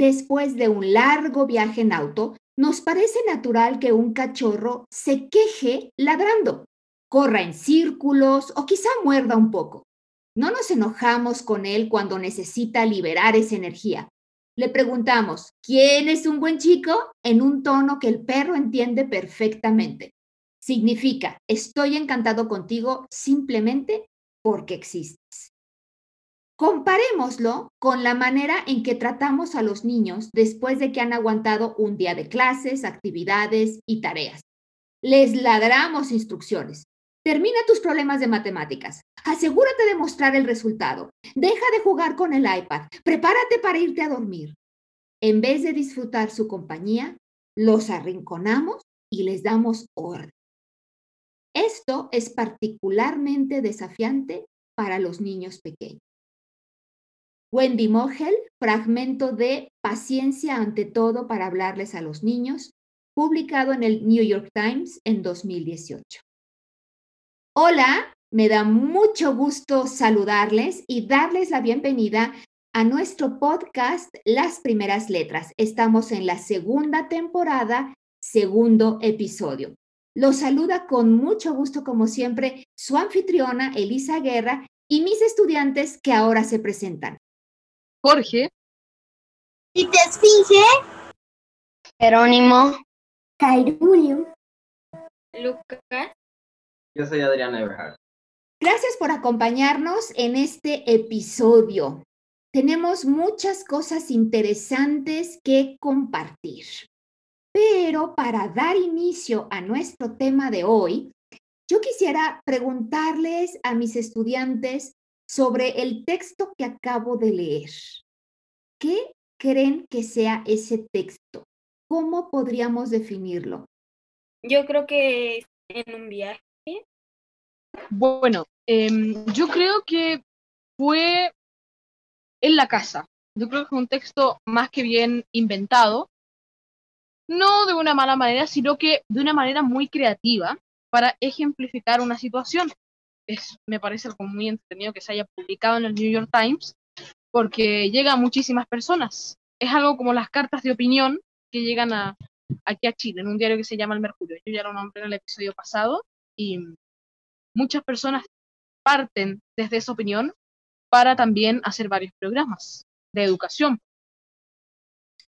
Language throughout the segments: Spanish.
Después de un largo viaje en auto, nos parece natural que un cachorro se queje ladrando, corra en círculos o quizá muerda un poco. No nos enojamos con él cuando necesita liberar esa energía. Le preguntamos, ¿quién es un buen chico? en un tono que el perro entiende perfectamente. Significa, estoy encantado contigo simplemente porque existes. Comparémoslo con la manera en que tratamos a los niños después de que han aguantado un día de clases, actividades y tareas. Les ladramos instrucciones. Termina tus problemas de matemáticas. Asegúrate de mostrar el resultado. Deja de jugar con el iPad. Prepárate para irte a dormir. En vez de disfrutar su compañía, los arrinconamos y les damos orden. Esto es particularmente desafiante para los niños pequeños. Wendy Mogel, fragmento de Paciencia ante todo para hablarles a los niños, publicado en el New York Times en 2018. Hola, me da mucho gusto saludarles y darles la bienvenida a nuestro podcast Las Primeras Letras. Estamos en la segunda temporada, segundo episodio. Los saluda con mucho gusto, como siempre, su anfitriona Elisa Guerra y mis estudiantes que ahora se presentan. Jorge. Y te Esfinge. Jerónimo. Cairulio. Lucas. Yo soy Adrián Eberhard. Gracias por acompañarnos en este episodio. Tenemos muchas cosas interesantes que compartir. Pero para dar inicio a nuestro tema de hoy, yo quisiera preguntarles a mis estudiantes sobre el texto que acabo de leer. ¿Qué creen que sea ese texto? ¿Cómo podríamos definirlo? Yo creo que en un viaje. Bueno, em, yo creo que fue en la casa. Yo creo que fue un texto más que bien inventado, no de una mala manera, sino que de una manera muy creativa para ejemplificar una situación me parece algo muy entretenido que se haya publicado en el New York Times, porque llega a muchísimas personas. Es algo como las cartas de opinión que llegan a, aquí a Chile, en un diario que se llama El Mercurio. Yo ya lo nombré en el episodio pasado y muchas personas parten desde esa opinión para también hacer varios programas de educación.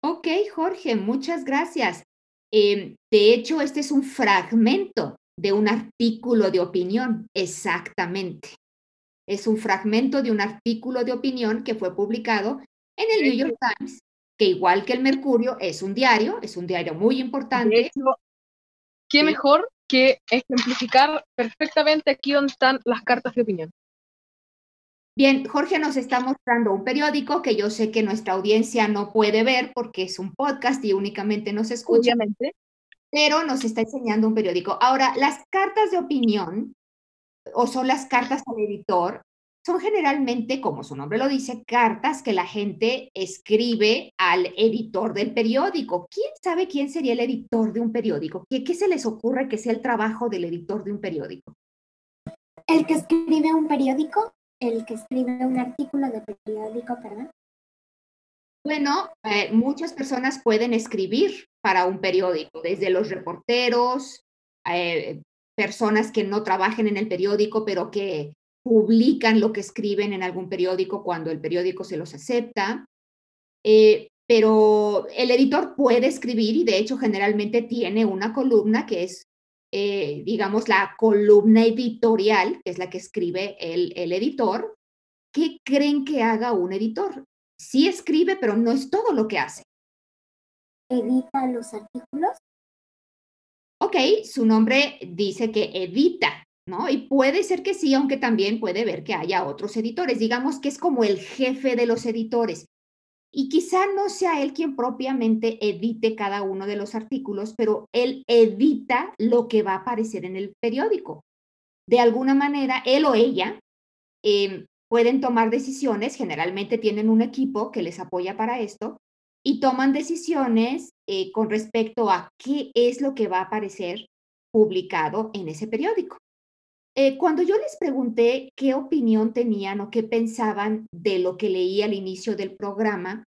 Ok, Jorge, muchas gracias. Eh, de hecho, este es un fragmento de un artículo de opinión, exactamente. Es un fragmento de un artículo de opinión que fue publicado en el New York Times, que igual que el Mercurio es un diario, es un diario muy importante. ¿Qué mejor que ejemplificar perfectamente aquí donde están las cartas de opinión? Bien, Jorge nos está mostrando un periódico que yo sé que nuestra audiencia no puede ver porque es un podcast y únicamente nos escucha. Obviamente pero nos está enseñando un periódico. Ahora, las cartas de opinión o son las cartas al editor, son generalmente, como su nombre lo dice, cartas que la gente escribe al editor del periódico. ¿Quién sabe quién sería el editor de un periódico? ¿Qué, se les ocurre que sea el trabajo del editor de un periódico? El que escribe un periódico, el que escribe un artículo de periódico, perdón. Bueno, eh, muchas personas pueden escribir para un periódico, desde los reporteros, eh, personas que no trabajen en el periódico, pero que publican lo que escriben en algún periódico cuando el periódico se los acepta. Eh, pero el editor puede escribir y de hecho generalmente tiene una columna que es, digamos, la columna editorial, que es la que escribe el, el editor. ¿Qué creen que haga un editor? Sí escribe, pero no es todo lo que hace. Edita los artículos. Ok, su nombre dice que edita, ¿no? Y puede ser que sí, aunque también puede ver que haya otros editores. Digamos que es como el jefe de los editores. Y quizá no sea él quien propiamente edite cada uno de los artículos, pero él edita lo que va a aparecer en el periódico. De alguna manera, él o ella em, pueden tomar decisiones, generalmente tienen un equipo que les apoya para esto, y toman decisiones eh, con respecto a qué es lo que va a aparecer publicado en ese periódico. Eh, cuando yo les pregunté qué opinión tenían o qué pensaban de lo que leí al inicio del programa,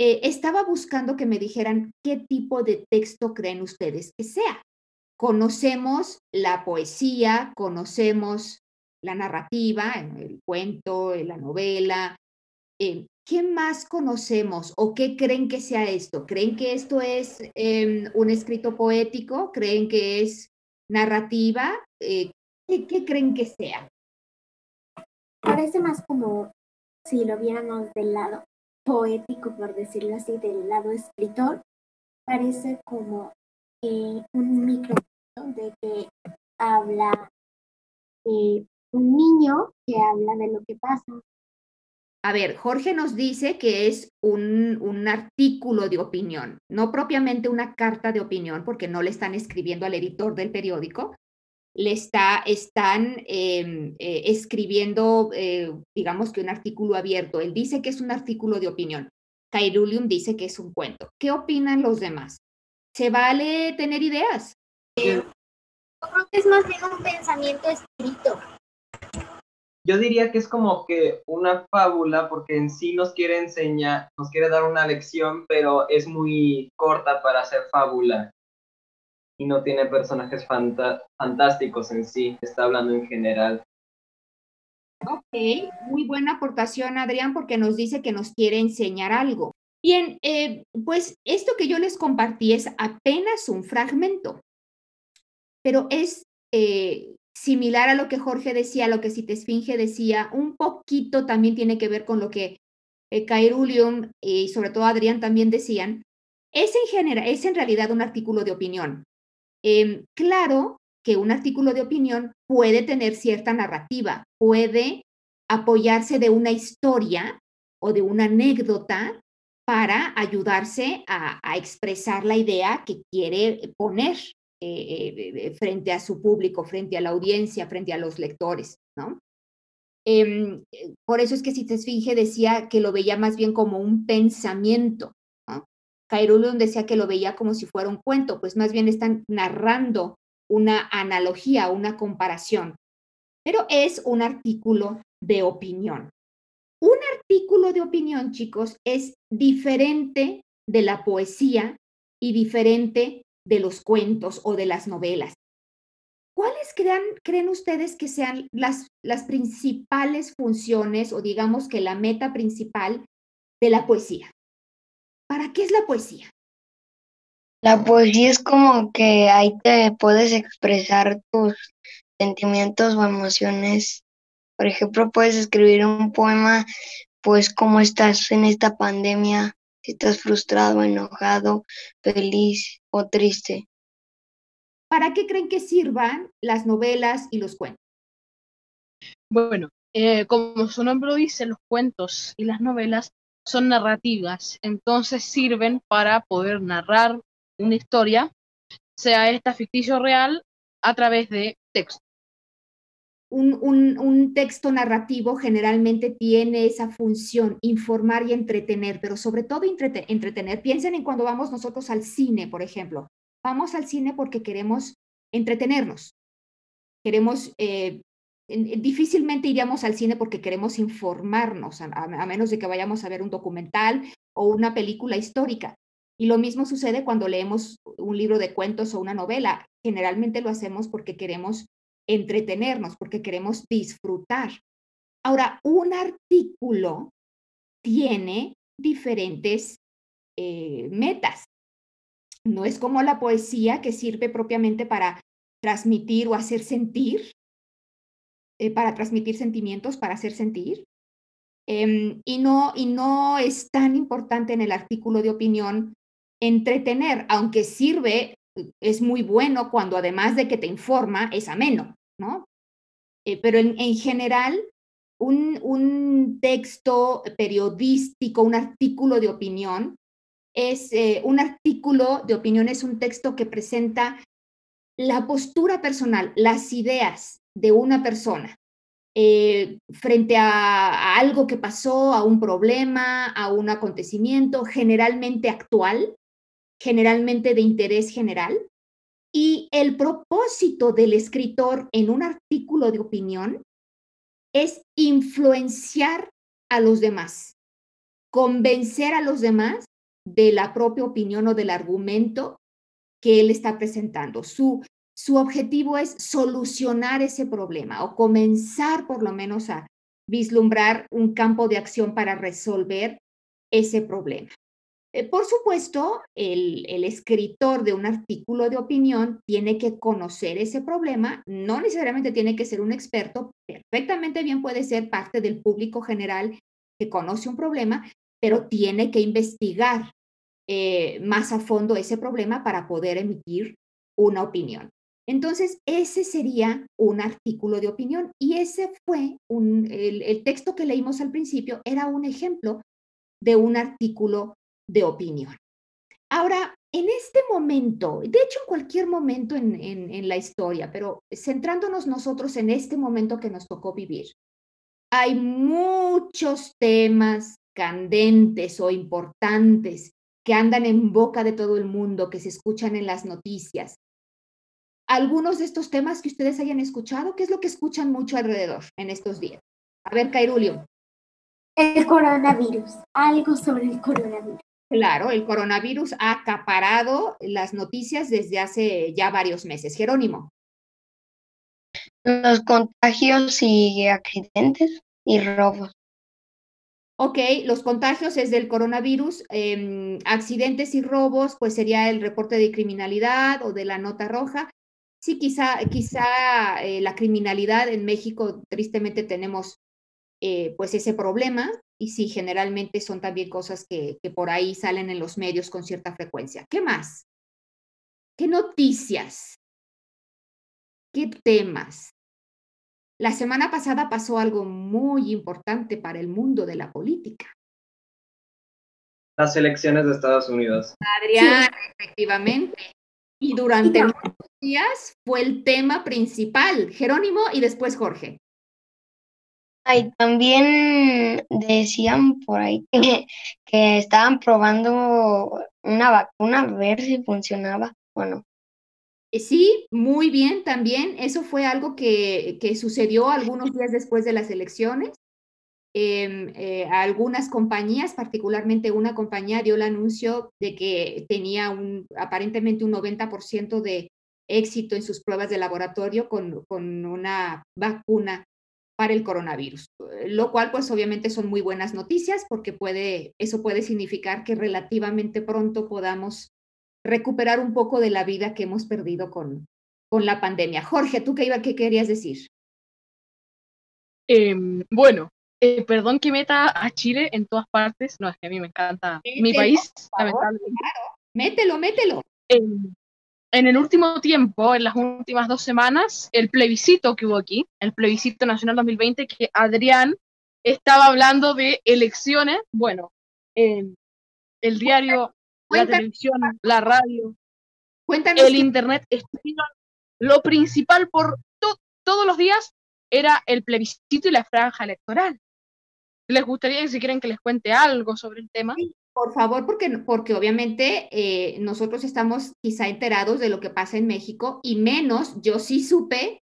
eh, estaba buscando que me dijeran qué tipo de texto creen ustedes que sea. Conocemos la poesía, conocemos la narrativa, el cuento, la novela. Eh, ¿Qué más conocemos o qué creen que sea esto? ¿Creen que esto es em, un escrito poético? ¿Creen que es narrativa? ¿Qué, creen que sea? Parece más como si lo viéramos del lado poético, por decirlo así, del lado escritor. Parece como eh, un micro de que habla eh, un niño que habla de lo que pasa. A ver, Jorge nos dice que es un, un, artículo de opinión, no propiamente una carta de opinión, porque no le están escribiendo al editor del periódico, le está, están em, eh, escribiendo, eh, digamos que un artículo abierto. Él dice que es un artículo de opinión. Kairulium dice que es un cuento. ¿Qué opinan los demás? ¿Se vale tener ideas? Yo creo que es más bien un pensamiento escrito. Yo diría que es como que una fábula porque en sí nos quiere enseñar, nos quiere dar una lección, pero es muy corta para ser fábula y no tiene personajes fantásticos en sí, está hablando en general. Ok, muy buena aportación Adrián porque nos dice que nos quiere enseñar algo. Bien, eh, pues esto que yo les compartí es apenas un fragmento, pero es eh, similar a lo que Jorge decía, lo que Cite Esfinge decía, un poquito también tiene que ver con lo que eh, Cairulium y sobre todo Adrián también decían. Es en, general, es en realidad un artículo de opinión, Em, claro que un artículo de opinión puede tener cierta narrativa, puede apoyarse de una historia o de una anécdota para ayudarse a, expresar la idea que quiere poner eh, eh, frente a su público, frente a la audiencia, frente a los lectores, ¿no? Em, por eso es que si te Esfinge decía que lo veía más bien como un pensamiento, Cairulum decía que lo veía como si fuera un cuento, pues más bien están narrando una analogía, una comparación. Pero es un artículo de opinión. Un artículo de opinión, chicos, es diferente de la poesía y diferente de los cuentos o de las novelas. ¿Cuáles crean, creen ustedes que sean las, las principales funciones o digamos que la meta principal de la poesía? ¿Para qué es la poesía? La poesía es como que ahí te puedes expresar tus sentimientos o emociones. Por ejemplo, puedes escribir un poema, pues cómo estás en esta pandemia, estás frustrado, enojado, feliz o triste. ¿Para qué creen que sirvan las novelas y los cuentos? Bueno, eh, como su nombre lo dice, los cuentos y las novelas son narrativas, entonces sirven para poder narrar una historia, sea esta ficticio o real, a través de texto. Un, texto narrativo generalmente tiene esa función, informar y entretener, pero sobre todo entretener. Piensen en cuando vamos nosotros al cine, por ejemplo. Vamos al cine porque queremos entretenernos. Queremos eh, difícilmente iríamos al cine porque queremos informarnos, a, menos de que vayamos a ver un documental o una película histórica. Y lo mismo sucede cuando leemos un libro de cuentos o una novela. Generalmente lo hacemos porque queremos entretenernos, porque queremos disfrutar. Ahora, un artículo tiene diferentes eh, metas. No es como la poesía que sirve propiamente para transmitir o hacer sentir, eh, para transmitir sentimientos, para hacer sentir. Em, y, no, y no es tan importante en el artículo de opinión entretener, aunque sirve, es muy bueno cuando además de que te informa, es ameno, Eh, pero en, general, un, texto periodístico, un artículo de opinión, es eh, un artículo de opinión, es un texto que presenta la postura personal, las ideas de una persona eh, frente a, algo que pasó, a un problema, a un acontecimiento generalmente actual, generalmente de interés general. Y el propósito del escritor en un artículo de opinión es influenciar a los demás, convencer a los demás de la propia opinión o del argumento que él está presentando. Su, su objetivo es solucionar ese problema o comenzar por lo menos a vislumbrar un campo de acción para resolver ese problema. Eh, por supuesto, el, escritor de un artículo de opinión tiene que conocer ese problema, no necesariamente tiene que ser un experto, perfectamente bien puede ser parte del público general que conoce un problema, pero tiene que investigar eh, más a fondo ese problema para poder emitir una opinión. Entonces, ese sería un artículo de opinión y ese fue un, el, el texto que leímos al principio, era un ejemplo de un artículo de opinión. Ahora, en este momento, de hecho en cualquier momento en, en, la historia, pero centrándonos nosotros en este momento que nos tocó vivir, hay muchos temas candentes o importantes que andan en boca de todo el mundo, que se escuchan en las noticias. Algunos de estos temas que ustedes hayan escuchado, ¿qué es lo que escuchan mucho alrededor en estos días? A ver, Cairulio. El coronavirus, algo sobre el coronavirus. Claro, el coronavirus ha acaparado las noticias desde hace ya varios meses. Jerónimo. Los contagios y accidentes y robos. Ok, los contagios es del coronavirus, em, accidentes y robos, pues sería el reporte de criminalidad o de la nota roja. Sí, quizá, quizá eh, la criminalidad en México, tristemente tenemos eh, pues ese problema, y sí, generalmente son también cosas que, que por ahí salen en los medios con cierta frecuencia. ¿Qué más? ¿Qué noticias? ¿Qué temas? La semana pasada pasó algo muy importante para el mundo de la política. Las elecciones de Estados Unidos. Adrián, efectivamente. Y durante muchos días fue el tema principal, Jerónimo y después Jorge. Ay, también decían por ahí que, que estaban probando una vacuna a ver si funcionaba o no. Eh, sí, muy bien también. Eso fue algo que, que sucedió algunos días después de las elecciones. Em, eh, algunas compañías, particularmente una compañía, dio el anuncio de que tenía un, aparentemente un 90% de éxito en sus pruebas de laboratorio con, con una vacuna para el coronavirus, lo cual pues obviamente son muy buenas noticias porque puede, eso puede significar que relativamente pronto podamos recuperar un poco de la vida que hemos perdido con, con la pandemia. Jorge, ¿tú qué, iba, qué querías decir? Em, bueno, eh, perdón que meta a Chile en todas partes, no, es que a mí me encanta mi país, lamentablemente. Claro, mételo, mételo. Em, en el último tiempo, en las últimas dos semanas, el plebiscito que hubo aquí, el plebiscito nacional 2020, que Adrián estaba hablando de elecciones, bueno, el diario, la televisión, la radio, el internet, lo principal por todos los días era el plebiscito y la franja electoral. ¿Les gustaría, si quieren, que les cuente algo sobre el tema? Por favor, porque, porque obviamente eh, nosotros estamos quizá enterados de lo que pasa en México y menos, yo sí supe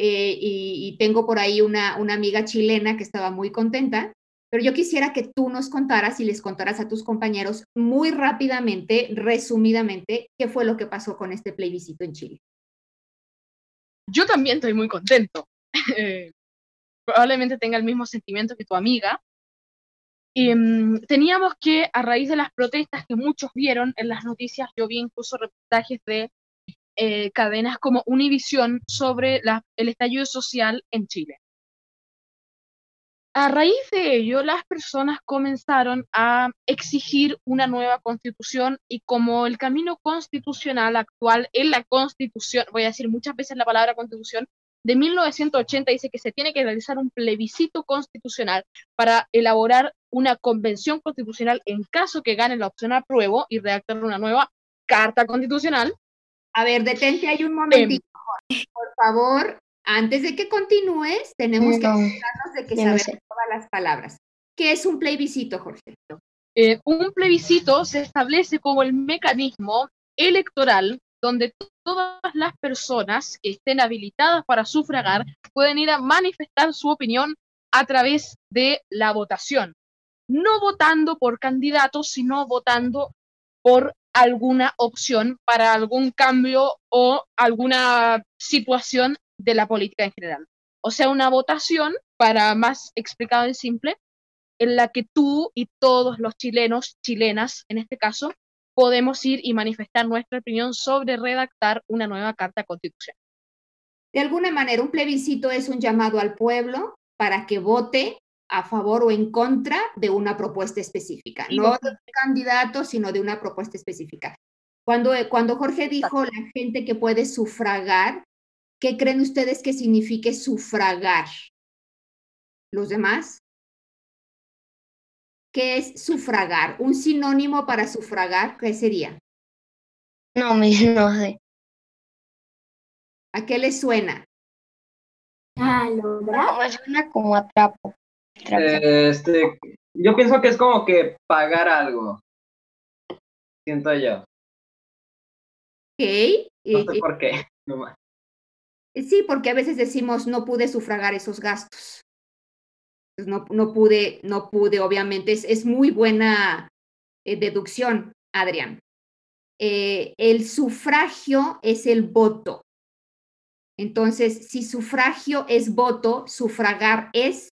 eh, y, tengo por ahí una, una amiga chilena que estaba muy contenta, pero yo quisiera que tú nos contaras y les contaras a tus compañeros muy rápidamente, resumidamente, qué fue lo que pasó con este plebiscito en Chile. Yo también estoy muy contento. probablemente tenga el mismo sentimiento que tu amiga, Mm, teníamos que, a raíz de las protestas que muchos vieron en las noticias, yo vi incluso reportajes de eh, cadenas como Univision sobre el estallido social en Chile. A raíz de ello, las personas comenzaron a exigir una nueva constitución y como el camino constitucional actual en la constitución, voy a decir muchas veces la palabra constitución, de 1980 dice que se tiene que realizar un plebiscito constitucional para elaborar una convención constitucional en caso que gane la opción apruebo y redactar una nueva carta constitucional. A ver, detente ahí un momentito, por favor. Antes de que continúes, tenemos que asegurarnos de que sabemos todas las palabras. ¿Qué es un plebiscito, Jorge? Eh, un plebiscito se establece como el mecanismo electoral donde todas las personas que estén habilitadas para sufragar pueden ir a manifestar su opinión a través de la votación. No votando por candidatos, sino votando por alguna opción para algún cambio o alguna situación de la política en general. O sea, una votación, para más explicado y simple, en la que tú y todos los chilenos, chilenas en este caso, podemos ir y manifestar nuestra opinión sobre redactar una nueva carta constitucional. De alguna manera, un plebiscito es un llamado al pueblo para que vote a favor o en contra de una propuesta específica, no de un candidato, sino de una propuesta específica. Cuando, cuando Jorge dijo la gente que puede sufragar, ¿qué creen ustedes que signifique sufragar? ¿Los demás? ¿Qué es sufragar? ¿Un sinónimo para sufragar? ¿Qué sería? No, no sé. ¿A qué le suena? A lograr. me suena como atrapo. Este, yo pienso que es como que pagar algo. Siento yo. Ok. No sé por qué. Sí, porque a veces decimos no pude sufragar esos gastos. Pues, no, no, pude, no pude, obviamente, es, es muy buena eh, deducción, Adrián. Eh, el sufragio es el voto. Entonces, si sufragio es voto, sufragar es...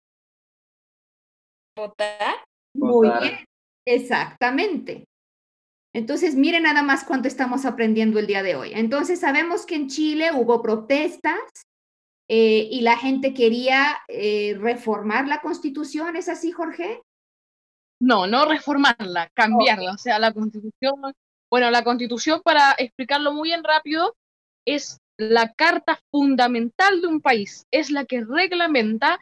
Votar. Muy bien, exactamente. Entonces, miren nada más cuánto estamos aprendiendo el día de hoy. Entonces, sabemos que en Chile hubo protestas, eh, y la gente quería eh, reformar la constitución, ¿es así, Jorge? No, no reformarla, cambiarla. O sea, la constitución, bueno, la constitución, para explicarlo muy bien rápido, es la carta fundamental de un país, es la que reglamenta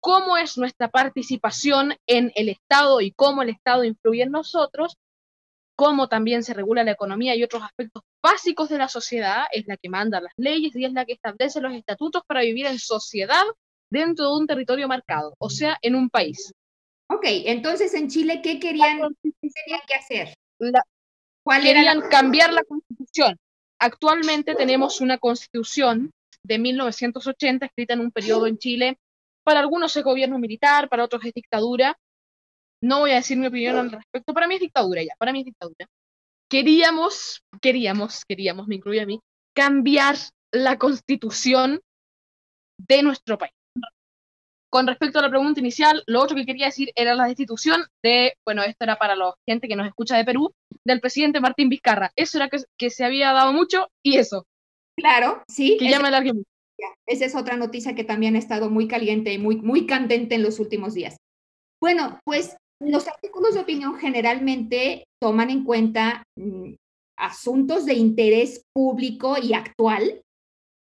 cómo es nuestra participación en el Estado y cómo el Estado influye en nosotros cómo también se regula la economía y otros aspectos básicos de la sociedad, es la que manda las leyes y es la que establece los estatutos para vivir en sociedad dentro de un territorio marcado, o sea, en un país. Ok, entonces en Chile, ¿qué querían, que hacer? ¿Cuál querían cambiar la constitución. Actualmente tenemos una constitución de 1980 escrita en un periodo en Chile. Para algunos es gobierno militar, para otros es dictadura, no voy a decir mi opinión al respecto, para mí es dictadura ya, para mí es dictadura. Queríamos, queríamos, queríamos, me incluye a mí, cambiar la constitución de nuestro país. Con respecto a la pregunta inicial, lo otro que quería decir era la destitución de, bueno, esto era para la gente que nos escucha de Perú, del presidente Martín Vizcarra. Eso era que, se había dado mucho y eso. Claro, sí. Que ya me largué mucho. Esa es otra noticia que también ha estado muy caliente y muy, muy candente en los últimos días. Bueno, pues los artículos de opinión generalmente toman en cuenta mm, asuntos de interés público y actual,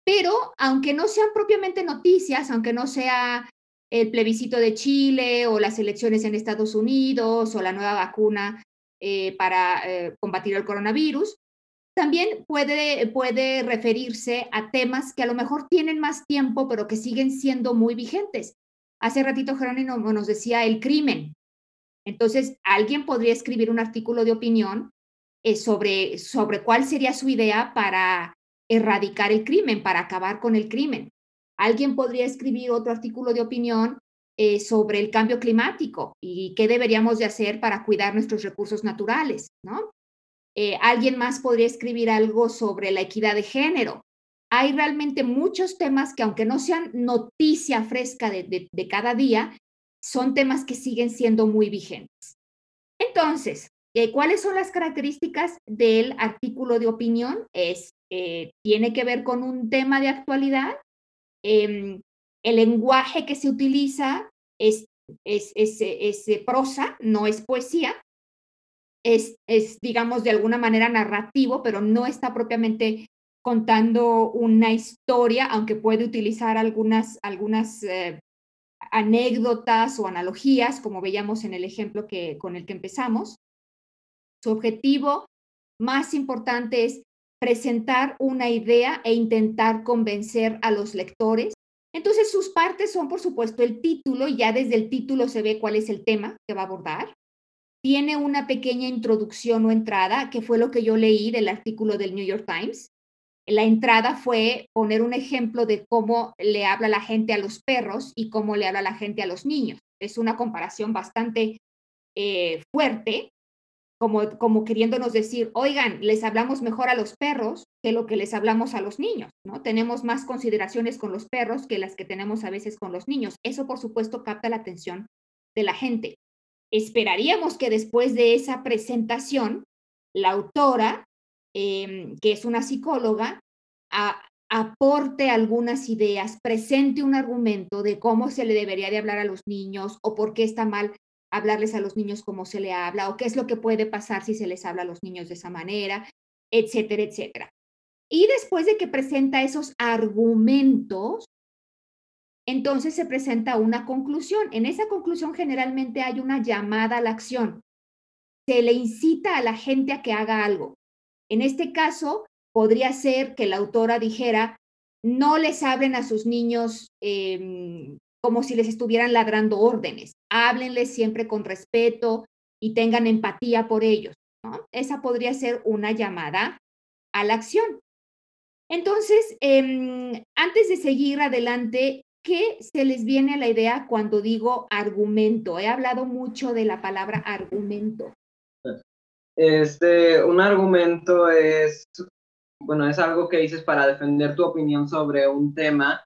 pero aunque no sean propiamente noticias, aunque no sea el plebiscito de Chile o las elecciones en Estados Unidos o la nueva vacuna eh, para eh, combatir el coronavirus, también puede, puede referirse a temas que a lo mejor tienen más tiempo, pero que siguen siendo muy vigentes. Hace ratito Jerónimo nos decía el crimen, entonces, alguien podría escribir un artículo de opinión eh, sobre, sobre cuál sería su idea para erradicar el crimen, para acabar con el crimen. Alguien podría escribir otro artículo de opinión eh, sobre el cambio climático y qué deberíamos de hacer para cuidar nuestros recursos naturales, ¿no? Eh, alguien más podría escribir algo sobre la equidad de género. Hay realmente muchos temas que aunque no sean noticia fresca de cada día, son temas que siguen siendo muy vigentes. Entonces, eh, ¿cuáles son las características del artículo de opinión? Es, eh, tiene que ver con un tema de actualidad. Em, el lenguaje que se utiliza es, es, es, prosa, no es poesía. Es, es, digamos, de alguna manera narrativo, pero no está propiamente contando una historia, aunque puede utilizar algunas, algunas eh, anécdotas o analogías, como veíamos en el ejemplo que, con el que empezamos. Su objetivo más importante es presentar una idea e intentar convencer a los lectores. Entonces, sus partes son, por supuesto, el título, ya desde el título se ve cuál es el tema que va a abordar. Tiene una pequeña introducción o entrada, que fue lo que yo leí del artículo del New York Times. La entrada fue poner un ejemplo de cómo le habla la gente a los perros y cómo le habla la gente a los niños. Es una comparación bastante eh, fuerte, como, como queriéndonos decir, oigan, les hablamos mejor a los perros que lo que les hablamos a los niños, ¿no? Tenemos más consideraciones con los perros que las que tenemos a veces con los niños. Eso, por supuesto, capta la atención de la gente. Esperaríamos que después de esa presentación, la autora Em, que es una psicóloga, aporte algunas ideas, presente un argumento de cómo se le debería de hablar a los niños o por qué está mal hablarles a los niños como se le habla o qué es lo que puede pasar si se les habla a los niños de esa manera, etcétera, etcétera. Y después de que presenta esos argumentos, entonces se presenta una conclusión. En esa conclusión generalmente hay una llamada a la acción. Se le incita a la gente a que haga algo. En este caso, podría ser que la autora dijera, no les hablen a sus niños em, como si les estuvieran ladrando órdenes, háblenles siempre con respeto y tengan empatía por ellos. Esa podría ser una llamada a la acción. Entonces, em, antes de seguir adelante, ¿qué se les viene a la idea cuando digo argumento? He hablado mucho de la palabra argumento. Este, un argumento es, bueno, es algo que dices para defender tu opinión sobre un tema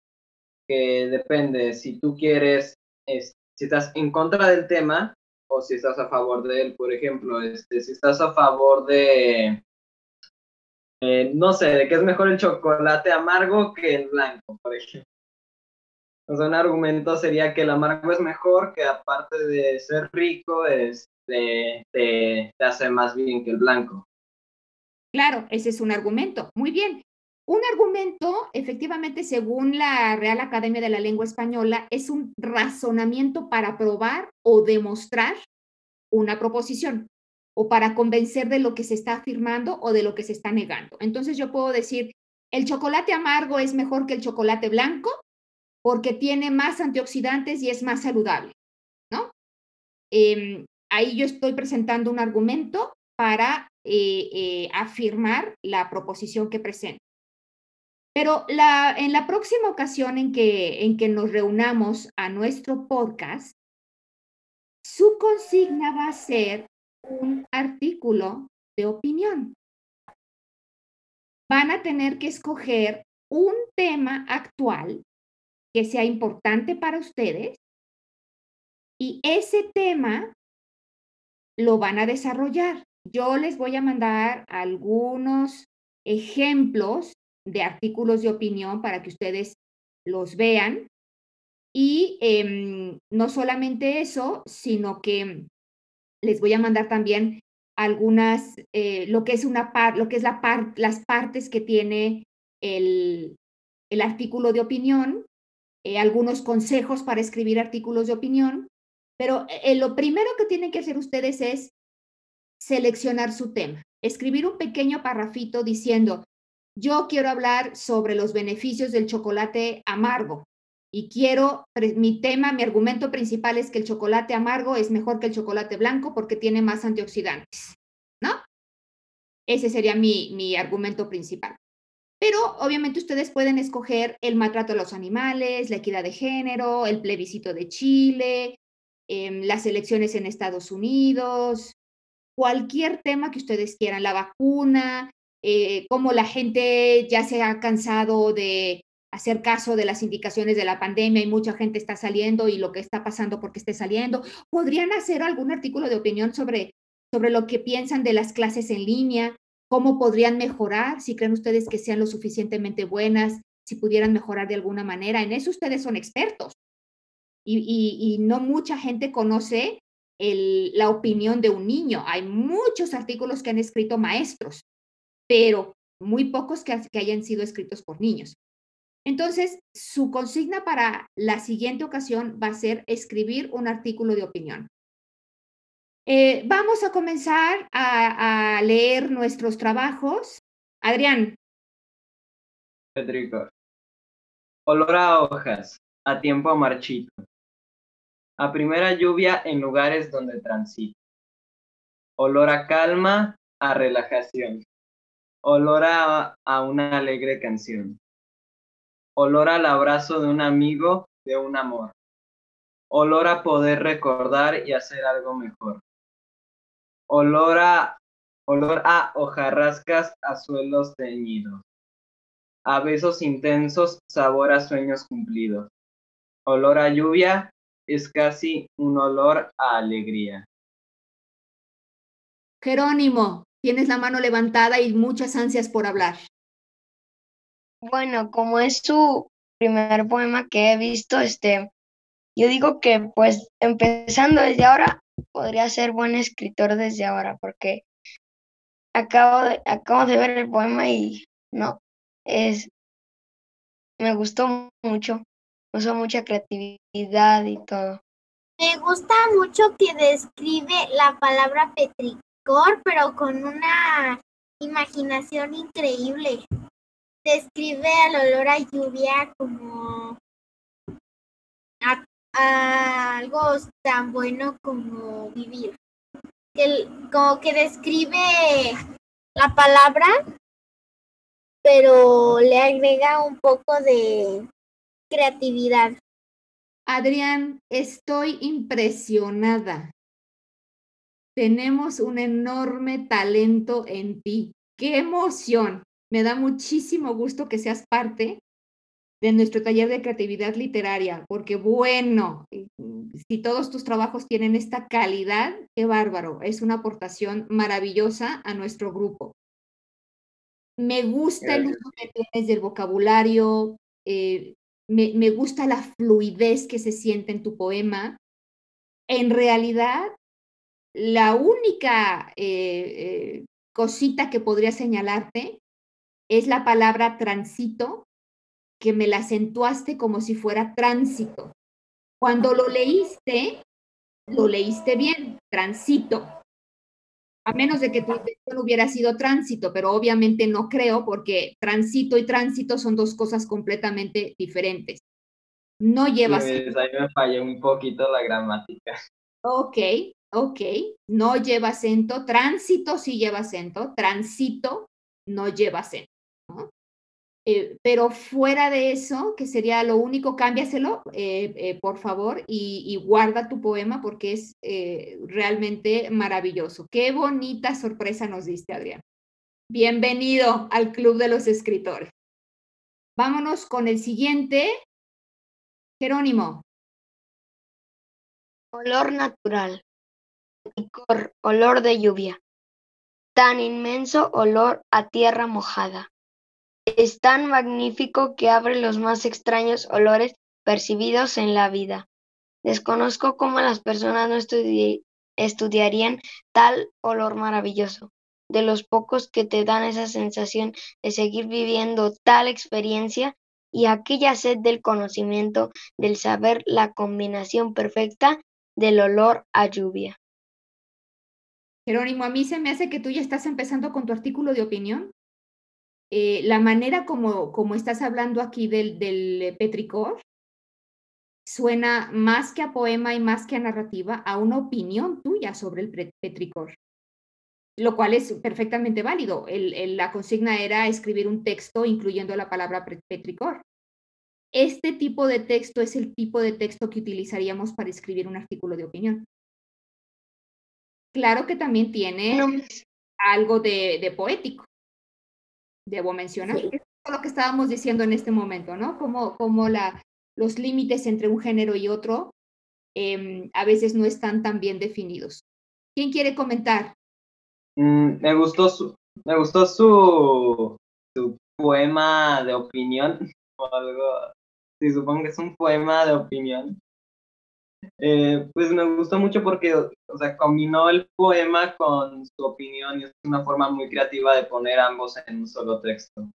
que depende si tú quieres, si estás en contra del tema o si estás a favor de él. Por ejemplo, este, si estás a favor de, eh, no sé, de que es mejor el chocolate amargo que el blanco, por ejemplo. Un argumento sería que el amargo es mejor, que aparte de ser rico, es, te, hace más bien que el blanco. Claro, ese es un argumento. Muy bien. Un argumento, efectivamente, según la Real Academia de la Lengua Española, es un razonamiento para probar o demostrar una proposición o para convencer de lo que se está afirmando o de lo que se está negando. Entonces yo puedo decir, el chocolate amargo es mejor que el chocolate blanco porque tiene más antioxidantes y es más saludable, ¿no? Em, ahí yo estoy presentando un argumento para eh, eh, afirmar la proposición que presento. Pero la, en la próxima ocasión en que, en que nos reunamos a nuestro podcast, su consigna va a ser un artículo de opinión. Van a tener que escoger un tema actual que sea importante para ustedes y ese tema lo van a desarrollar. Yo les voy a mandar algunos ejemplos de artículos de opinión para que ustedes los vean. Y em, no solamente eso, sino que les voy a mandar también algunas, eh, lo que es una par, lo que es la par, las partes que tiene el, el artículo de opinión, eh, algunos consejos para escribir artículos de opinión pero eh, lo primero que tienen que hacer ustedes es seleccionar su tema, escribir un pequeño parrafito diciendo, yo quiero hablar sobre los beneficios del chocolate amargo y quiero, mi tema, mi argumento principal es que el chocolate amargo es mejor que el chocolate blanco porque tiene más antioxidantes, ¿no? Ese sería mi, mi argumento principal. Pero obviamente ustedes pueden escoger el maltrato a los animales, la equidad de género, el plebiscito de Chile, Em, las elecciones en Estados Unidos, cualquier tema que ustedes quieran, la vacuna, eh, cómo la gente ya se ha cansado de, hacer caso de las indicaciones de la pandemia y mucha gente está saliendo y lo que está pasando porque esté saliendo. ¿Podrían hacer algún artículo de opinión sobre, sobre lo que piensan de las clases en línea? ¿Cómo podrían mejorar? Si creen ustedes que sean lo suficientemente buenas, si pudieran mejorar de alguna manera. En eso ustedes son expertos. Y, no mucha gente conoce la opinión de un niño. Hay muchos artículos que han escrito maestros, pero muy pocos que hayan sido escritos por niños. Entonces, su consigna para la siguiente ocasión va a ser escribir un artículo de opinión. Eh, vamos a comenzar a, leer nuestros trabajos. Adrián. Federico. Olor a hojas, a tiempo marchito. A primera lluvia en lugares donde transito. Olor a calma, a relajación. Olor a una alegre canción. Olor al abrazo de un amigo, de un amor, olor a poder recordar y hacer algo mejor, olor a, olor a hojarrascas a suelos teñidos, a besos intensos, sabor a sueños cumplidos, olor a lluvia es casi un olor a alegría. Jerónimo, tienes la mano levantada y muchas ansias por hablar. Bueno, como es su primer poema que he visto, este, yo digo que pues empezando desde ahora, podría ser buen escritor desde ahora, porque acabo de, acabo de ver el poema y no, es, me gustó mucho, usó mucha creatividad y todo. Me gusta mucho que describe la palabra petricor, pero con una imaginación increíble describe al olor a lluvia como algo tan bueno como vivir. Que, como que describe la palabra, pero le agrega un poco de creatividad. Adrián, estoy impresionada. Tenemos un enorme talento en ti. ¡Qué emoción! Me da muchísimo gusto que seas parte de nuestro taller de creatividad literaria, porque bueno, si todos tus trabajos tienen esta calidad, qué bárbaro, es una aportación maravillosa a nuestro grupo. Me gusta el uso que tienes del vocabulario, eh, me, gusta la fluidez que se siente en tu poema. En realidad, la única eh, eh, cosita que podría señalarte es la palabra transito que me la acentuaste como si fuera tránsito. Cuando lo leíste, lo leíste bien, transito. A menos de que tu intención hubiera sido tránsito, pero obviamente no creo porque transito y tránsito son dos cosas completamente diferentes. No lleva sí, Ahí me fallé un poquito la gramática. Ok, ok. No lleva acento. Tránsito sí lleva acento. Transito no lleva acento. Eh, pero fuera de eso, que sería lo único, cámbiaselo, eh, eh, por favor, y, guarda tu poema porque es realmente maravilloso. Qué bonita sorpresa nos diste, Adrián. Bienvenido al Club de los Escritores. Vámonos con el siguiente. Jerónimo. Olor natural. olor de lluvia. Tan inmenso olor a tierra mojada es tan magnífico que abre los más extraños olores percibidos en la vida. Desconozco cómo las personas no estudiarían tal olor maravilloso, de los pocos que te dan esa sensación de seguir viviendo tal experiencia y aquella sed del conocimiento, del saber la combinación perfecta del olor a lluvia. Jerónimo, a mí se me hace que tú ya estás empezando con tu artículo de opinión. Eh, la manera como, como estás hablando aquí del, del petricor suena más que a poema y más que a narrativa, a una opinión tuya sobre el petricor, lo cual es perfectamente válido. la consigna era escribir un texto incluyendo la palabra petricor. Este tipo de texto es el tipo de texto que utilizaríamos para escribir un artículo de opinión. Claro que también tiene algo de poético, debo mencionar. lo que estábamos diciendo en este momento, ¿no? Como, como la, los límites entre un género y otro em, a veces no están tan bien definidos. ¿Quién quiere comentar? Mm, me gustó su, me gustó su, su poema de opinión o algo. Sí, supongo que es un poema de opinión. Eh, pues me gustó mucho porque, o sea, combinó el poema con su opinión y es una forma muy creativa de poner ambos en un solo texto.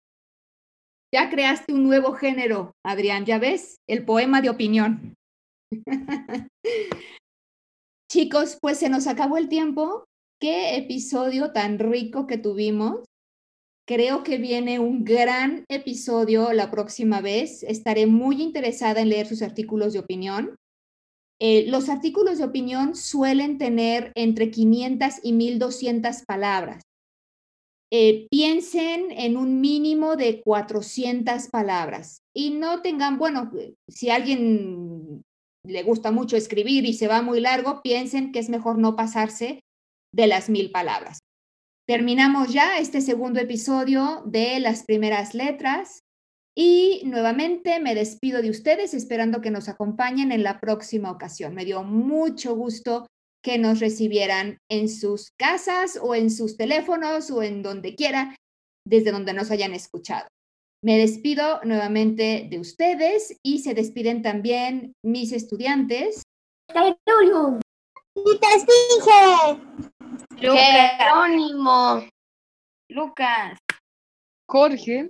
Ya creaste un nuevo género, Adrián, ya ves, el poema de opinión. Chicos, pues se nos acabó el tiempo. Qué episodio tan rico que tuvimos. Creo que viene un gran episodio la próxima vez. Estaré muy interesada en leer sus artículos de opinión. Eh, los artículos de opinión suelen tener entre 500 y 1200 palabras. Eh, piensen en un mínimo de 400 palabras y no tengan, bueno, si alguien le gusta mucho escribir y se va muy largo, piensen que es mejor no pasarse de las mil palabras. Terminamos ya este segundo episodio de las primeras letras y nuevamente me despido de ustedes esperando que nos acompañen en la próxima ocasión. Me dio mucho gusto que nos recibieran en sus casas o en sus teléfonos o en donde quiera, desde donde nos hayan escuchado. Me despido nuevamente de ustedes y se despiden también mis estudiantes. Jerónimo. Lucas. Jorge.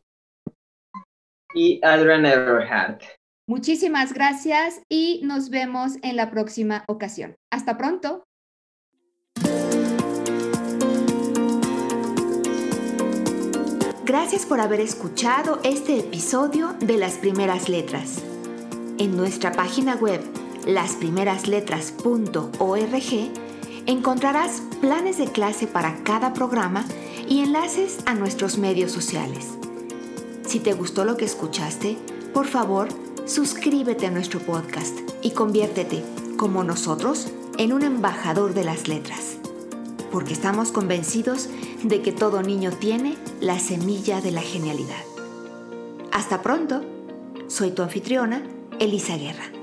Y Adrian Everhart. Muchísimas gracias y nos vemos en la próxima ocasión. Hasta pronto. Gracias por haber escuchado este episodio de Las Primeras Letras. En nuestra página web, lasprimerasletras.org, encontrarás planes de clase para cada programa y enlaces a nuestros medios sociales. Si te gustó lo que escuchaste, por favor, suscríbete a nuestro podcast y conviértete, como nosotros, en un embajador de las letras, porque estamos convencidos de que todo niño tiene la semilla de la genialidad. Hasta pronto, soy tu anfitriona, Elisa Guerra.